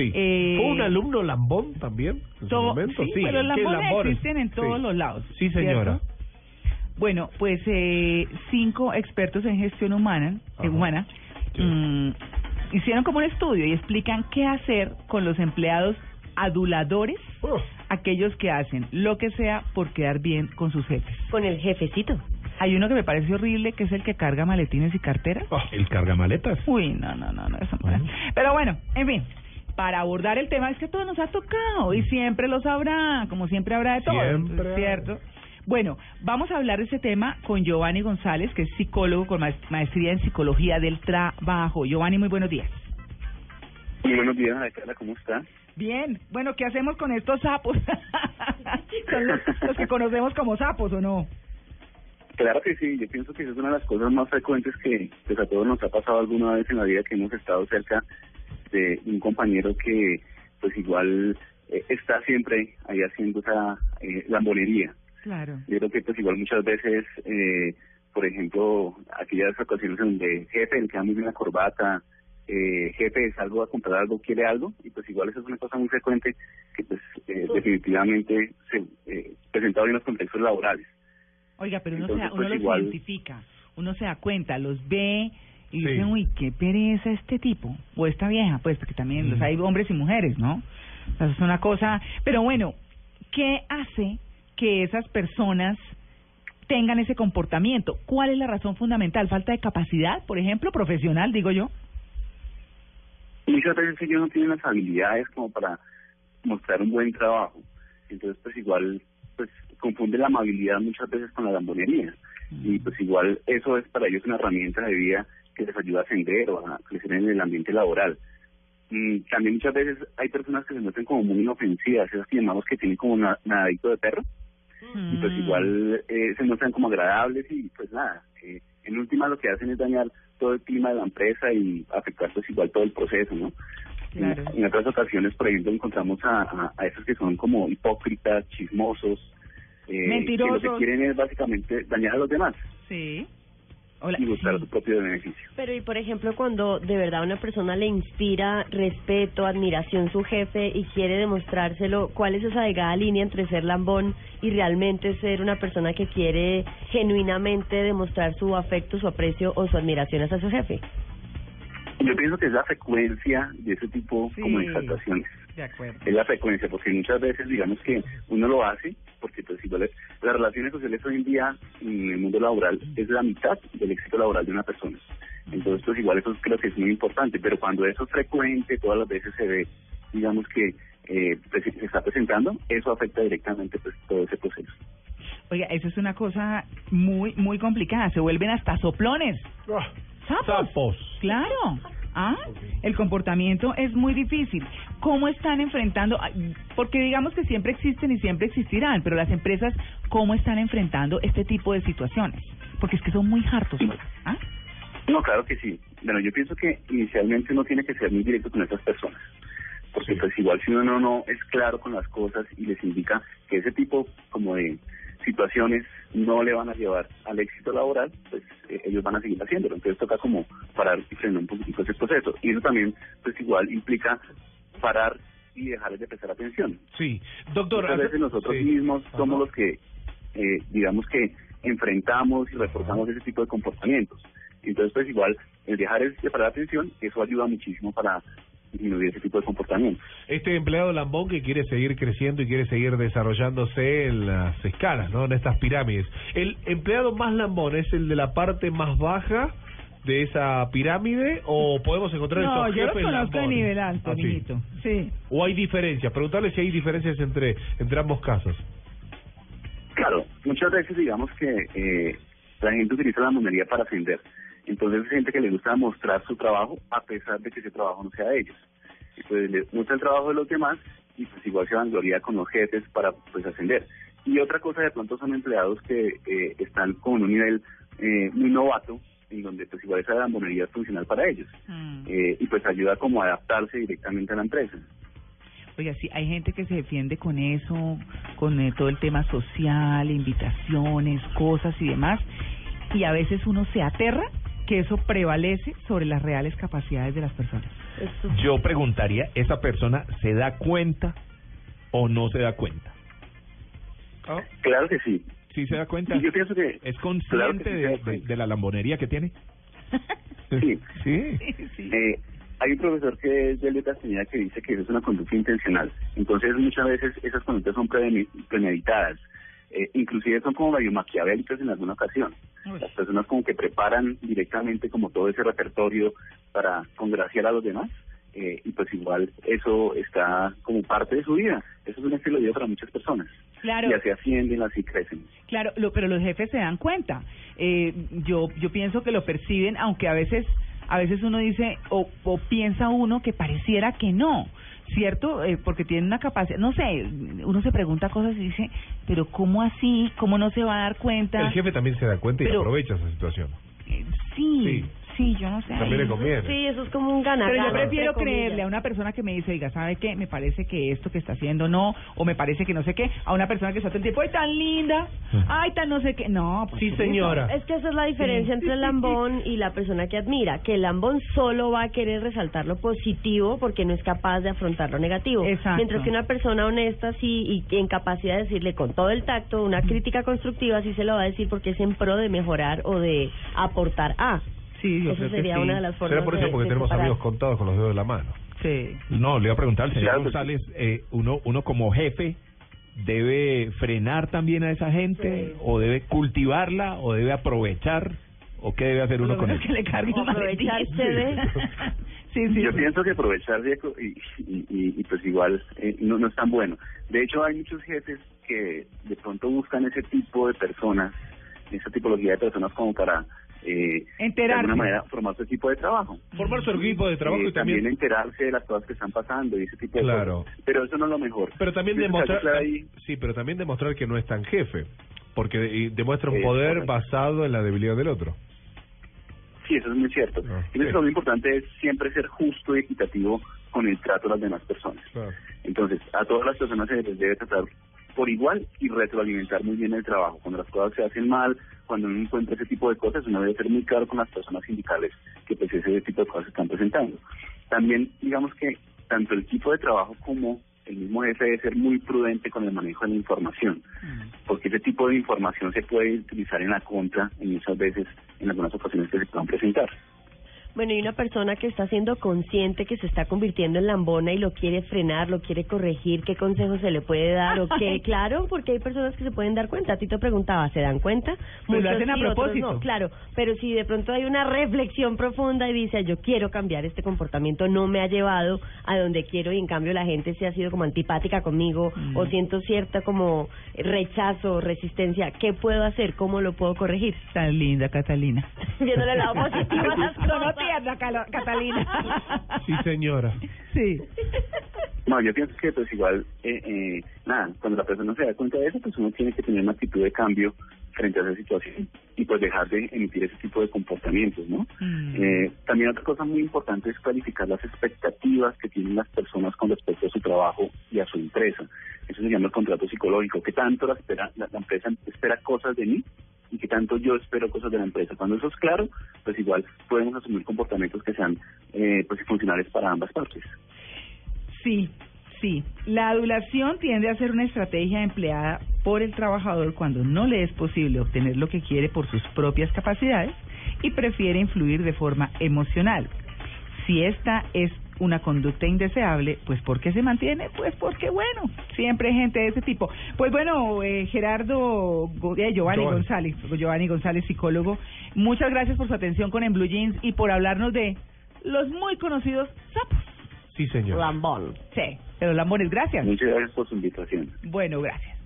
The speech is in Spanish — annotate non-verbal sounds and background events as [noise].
Sí. Eh, ¿Fue un alumno lambón también? En su momento, sí, sí. pero los ¿Qué lambones lambones? existen en todos Sí. los lados. Sí, señora. ¿cierto? Bueno, pues eh, cinco expertos en gestión humana, eh, Ajá. humana Sí. mm, hicieron como un estudio y explican qué hacer con los empleados aduladores, Oh, aquellos que hacen lo que sea por quedar bien con sus jefes. Con el jefecito. Hay uno que me parece horrible, que es el que carga maletines y carteras. oh, el cargamaletas. Uy, no, no, no, no, eso no. Bueno. Pero bueno, en fin, para abordar el tema es que todo nos ha tocado y siempre lo sabrá, como siempre habrá de todo, Siempre ¿cierto? Bueno, vamos a hablar de este tema con Giovanni González, que es psicólogo con maes- maestría en psicología del trabajo. Giovanni, muy buenos días. Muy buenos días, Alejandra, ¿cómo está? Bien, bueno, ¿qué hacemos con estos sapos? [laughs] Son los, los que conocemos como sapos, ¿o no? Claro que sí, yo pienso que esa es una de las cosas más frecuentes que pues, a todos nos ha pasado alguna vez en la vida que hemos estado cerca de un compañero que pues igual eh, está siempre ahí haciendo esa eh, lambonería. Claro. Yo creo que pues igual muchas veces, eh, por ejemplo, aquellas ocasiones donde jefe le queda muy bien la corbata, eh, jefe salgo a comprar algo, quiere algo, y pues igual eso es una cosa muy frecuente que pues eh, definitivamente se eh, presenta hoy en los contextos laborales. Oiga, pero uno, se, Entonces, uno pues, los igual- identifica, uno se da cuenta, los ve y Sí. dice, uy, qué pereza este tipo o esta vieja, pues porque también los hay hombres y mujeres, ¿no? O sea, es una cosa, pero bueno, ¿qué hace que esas personas tengan ese comportamiento? ¿Cuál es la razón fundamental? ¿Falta de capacidad, por ejemplo, profesional, digo yo? muchas veces ellos no tienen las habilidades como para mostrar un buen trabajo. Entonces, pues igual, pues confunde la amabilidad muchas veces con la lambonería. Y pues igual eso es para ellos una herramienta de vida que les ayuda a ascender o a crecer en el ambiente laboral. Mm, también muchas veces hay personas que se muestran como muy inofensivas, esas que llamamos que tienen como na- nadadito de perro, y pues Mm. igual eh, se muestran como agradables y pues nada, eh, en última lo que hacen es dañar todo el clima de la empresa y afectar pues igual todo el proceso, ¿no? En- otras ocasiones, por ejemplo, encontramos a, a, a esos que son como hipócritas, chismosos, eh, Mentirosos. que lo que quieren es básicamente dañar a los demás Sí. Hola. y buscar su propio beneficio. Pero y por ejemplo cuando de verdad una persona le inspira respeto, admiración su jefe y quiere demostrárselo, ¿cuál es esa delgada línea entre ser lambón y realmente ser una persona que quiere genuinamente demostrar su afecto, su aprecio o su admiración hacia su jefe? Yo pienso que es la frecuencia de ese tipo Sí. como de exaltaciones. De acuerdo. es la frecuencia, porque muchas veces digamos que uno lo hace, porque pues igual es- las relaciones sociales hoy en día en el mundo laboral es la mitad del éxito laboral de una persona. Entonces pues igual eso creo que es muy importante, pero cuando eso es frecuente, todas las veces se ve, digamos que eh, pues, se está presentando, eso afecta directamente pues todo ese proceso. Oiga, eso es una cosa muy, muy complicada. Se vuelven hasta soplones. Ah, Sapos. sapos. Claro. Ah, el comportamiento es muy difícil. ¿Cómo están enfrentando? Porque digamos que siempre existen y siempre existirán, pero las empresas, ¿cómo están enfrentando este tipo de situaciones? Porque es que son muy hartos. ¿Ah? No, claro que sí. Bueno, yo pienso que inicialmente uno tiene que ser muy directo con esas personas. Porque pues igual si uno no, no es claro con las cosas y les indica que ese tipo como de situaciones no le van a llevar al éxito laboral, pues eh, ellos van a seguir haciéndolo. Entonces toca como parar y frenar un poquitico ese proceso. Y eso también pues igual implica parar y dejarles de prestar atención. Sí. Doctor, Muchas veces nosotros sí. mismos Ajá. somos los que, eh, digamos que enfrentamos y reportamos ese tipo de comportamientos. Entonces, pues igual, el dejar de prestar atención, eso ayuda muchísimo para disminuir ese tipo de comportamientos. Este empleado lambón que quiere seguir creciendo y quiere seguir desarrollándose en las escalas, ¿no? En estas pirámides. ¿El empleado más lambón es el de la parte más baja de esa pirámide o podemos encontrar No, esos yo jefes conozco lambones? nivel alto, Ah, sí. mijito. Sí. ¿O hay diferencias? Preguntarle si hay diferencias entre, entre ambos casos. Claro, muchas veces digamos que eh, la gente utiliza la monería para ascender. Entonces hay gente que le gusta mostrar su trabajo a pesar de que ese trabajo no sea de ellos. pues le gusta el trabajo de los demás y pues igual se vangloria con los jefes para pues ascender. Y otra cosa de pronto son empleados que eh, están con un nivel eh, muy novato en donde pues igual esa lambonería es funcional para ellos Mm. eh, y pues ayuda como a adaptarse directamente a la empresa. Oiga, sí, hay gente que se defiende con eso, con eh, todo el tema social, invitaciones, cosas y demás, y a veces uno se aterra que eso prevalece sobre las reales capacidades de las personas. Yo preguntaría, ¿esa persona se da cuenta o no se da cuenta? Claro que sí. ¿Sí se da cuenta? Y yo pienso que ¿Es claro consciente que sí de, la lambonería que tiene? [laughs] Sí. Sí. Eh, hay un profesor que es de Castañeda que dice que eso es una conducta intencional. Entonces muchas veces esas conductas son premedi- premeditadas. Eh, inclusive son como medio maquiavélicas en alguna ocasión. Las personas como que preparan directamente como todo ese repertorio para congraciar a los demás. eh, y pues igual eso está como parte de su vida. Eso es un estilo de vida para muchas personas. Claro. Y así ascienden, así crecen. Claro, lo, pero los jefes se dan cuenta. Eh, yo yo pienso que lo perciben, aunque a veces a veces uno dice o, o piensa uno que pareciera que no, cierto, eh, porque tiene una capacidad. No sé, uno se pregunta cosas y dice, pero cómo así, cómo no se va a dar cuenta. El jefe también se da cuenta y Pero- aprovecha esa situación. Eh, sí, Sí. Sí, yo no sé. También le conviene. Sí, eso es como un ganar. Pero yo prefiero creerle a una persona que me dice, oiga, ¿sabe qué? Me parece que esto que está haciendo no, o me parece que no sé qué, a una persona que está todo el tiempo, ay, tan linda, ay, tan no sé qué. No, pues, Sí, ¿qué señora. Es que esa es la diferencia entre el lambón y la persona que admira, que el lambón solo va a querer resaltar lo positivo porque no es capaz de afrontar lo negativo. Exacto. Mientras que una persona honesta sí y en capacidad de decirle con todo el tacto una crítica constructiva sí se lo va a decir porque es en pro de mejorar o de aportar a. Sí, yo Eso creo que sería sí. una de las formas Será por eso de- porque de tenemos separar. amigos contados con los dedos de la mano. Sí. No, le iba a preguntar al señor. González, eh, uno, uno como jefe debe frenar también a esa gente o debe cultivarla o debe aprovechar o qué debe hacer uno con eso. que le Aprovecharse de- [laughs] Sí, sí. Yo sí. pienso que aprovecharse y, y, y, y, pues igual eh, no, no es tan bueno. De hecho, hay muchos jefes que de pronto buscan ese tipo de personas, esa tipología de personas como para eh, de Enterarse. alguna manera formar su equipo de trabajo. Formar su equipo de trabajo Eh, y también... enterarse de las cosas que están pasando y ese tipo de Claro. cosas. Pero eso no es lo mejor. Pero también demostrar, ahí. sí, pero también demostrar que no es tan jefe, porque eh, demuestra un poder correcto. basado en la debilidad del otro. Sí, eso es muy cierto. Ah, y sí. lo importante es siempre ser justo y equitativo con el trato a las demás personas. Claro. Entonces, a todas las personas se les debe tratar por igual y retroalimentar muy bien el trabajo. Cuando las cosas se hacen mal, cuando uno encuentra ese tipo de cosas, uno debe ser muy claro con las personas sindicales que pues ese tipo de cosas se están presentando. También, digamos que tanto el equipo de trabajo como el mismo jefe debe ser muy prudente con el manejo de la información, porque ese tipo de información se puede utilizar en la contra en muchas veces, en algunas ocasiones que se puedan presentar. Bueno, y una persona que está siendo consciente que se está convirtiendo en lambona y lo quiere frenar, lo quiere corregir, ¿qué consejo se le puede dar? o qué? [laughs] Claro, porque hay personas que se pueden dar cuenta. A ti te preguntaba, ¿se dan cuenta? Pues lo hacen a sí, propósito. no, claro, pero si de pronto hay una reflexión profunda y dice, yo quiero cambiar este comportamiento, no me ha llevado a donde quiero y en cambio la gente se ha sido como antipática conmigo Mm. o siento cierta como rechazo, resistencia, ¿qué puedo hacer? ¿Cómo lo puedo corregir? Tan linda, Catalina. [laughs] Viéndole el lado [laughs] positivo a las cosas. Calo- Catalina. [laughs] Sí, señora. Sí. No, yo pienso que pues igual, eh, eh, nada, cuando la persona se da cuenta de eso, pues uno tiene que tener una actitud de cambio frente a esa situación y pues dejar de emitir ese tipo de comportamientos, ¿no? Mm. Eh, también otra cosa muy importante es clarificar las expectativas que tienen las personas con respecto a su trabajo y a su empresa. Eso se llama el contrato psicológico. ¿Qué tanto la, espera, la, la empresa espera cosas de mí y qué tanto yo espero cosas de la empresa? Cuando eso es claro, pues igual podemos asumir comportamientos que sean eh, pues funcionales para ambas partes. Sí, sí. La adulación tiende a ser una estrategia empleada por el trabajador cuando no le es posible obtener lo que quiere por sus propias capacidades y prefiere influir de forma emocional. Si esta es una conducta indeseable, pues ¿por qué se mantiene? Pues porque, bueno, siempre hay gente de ese tipo. Pues bueno, eh, Gerardo, eh, Giovanni Giovanni. González, Giovanni González, psicólogo, muchas gracias por su atención con En Blue Jeans y por hablarnos de los muy conocidos sapos. Sí, señor. Lambón. Sí, pero Lambones, gracias. Muchas gracias por su invitación. Bueno, gracias.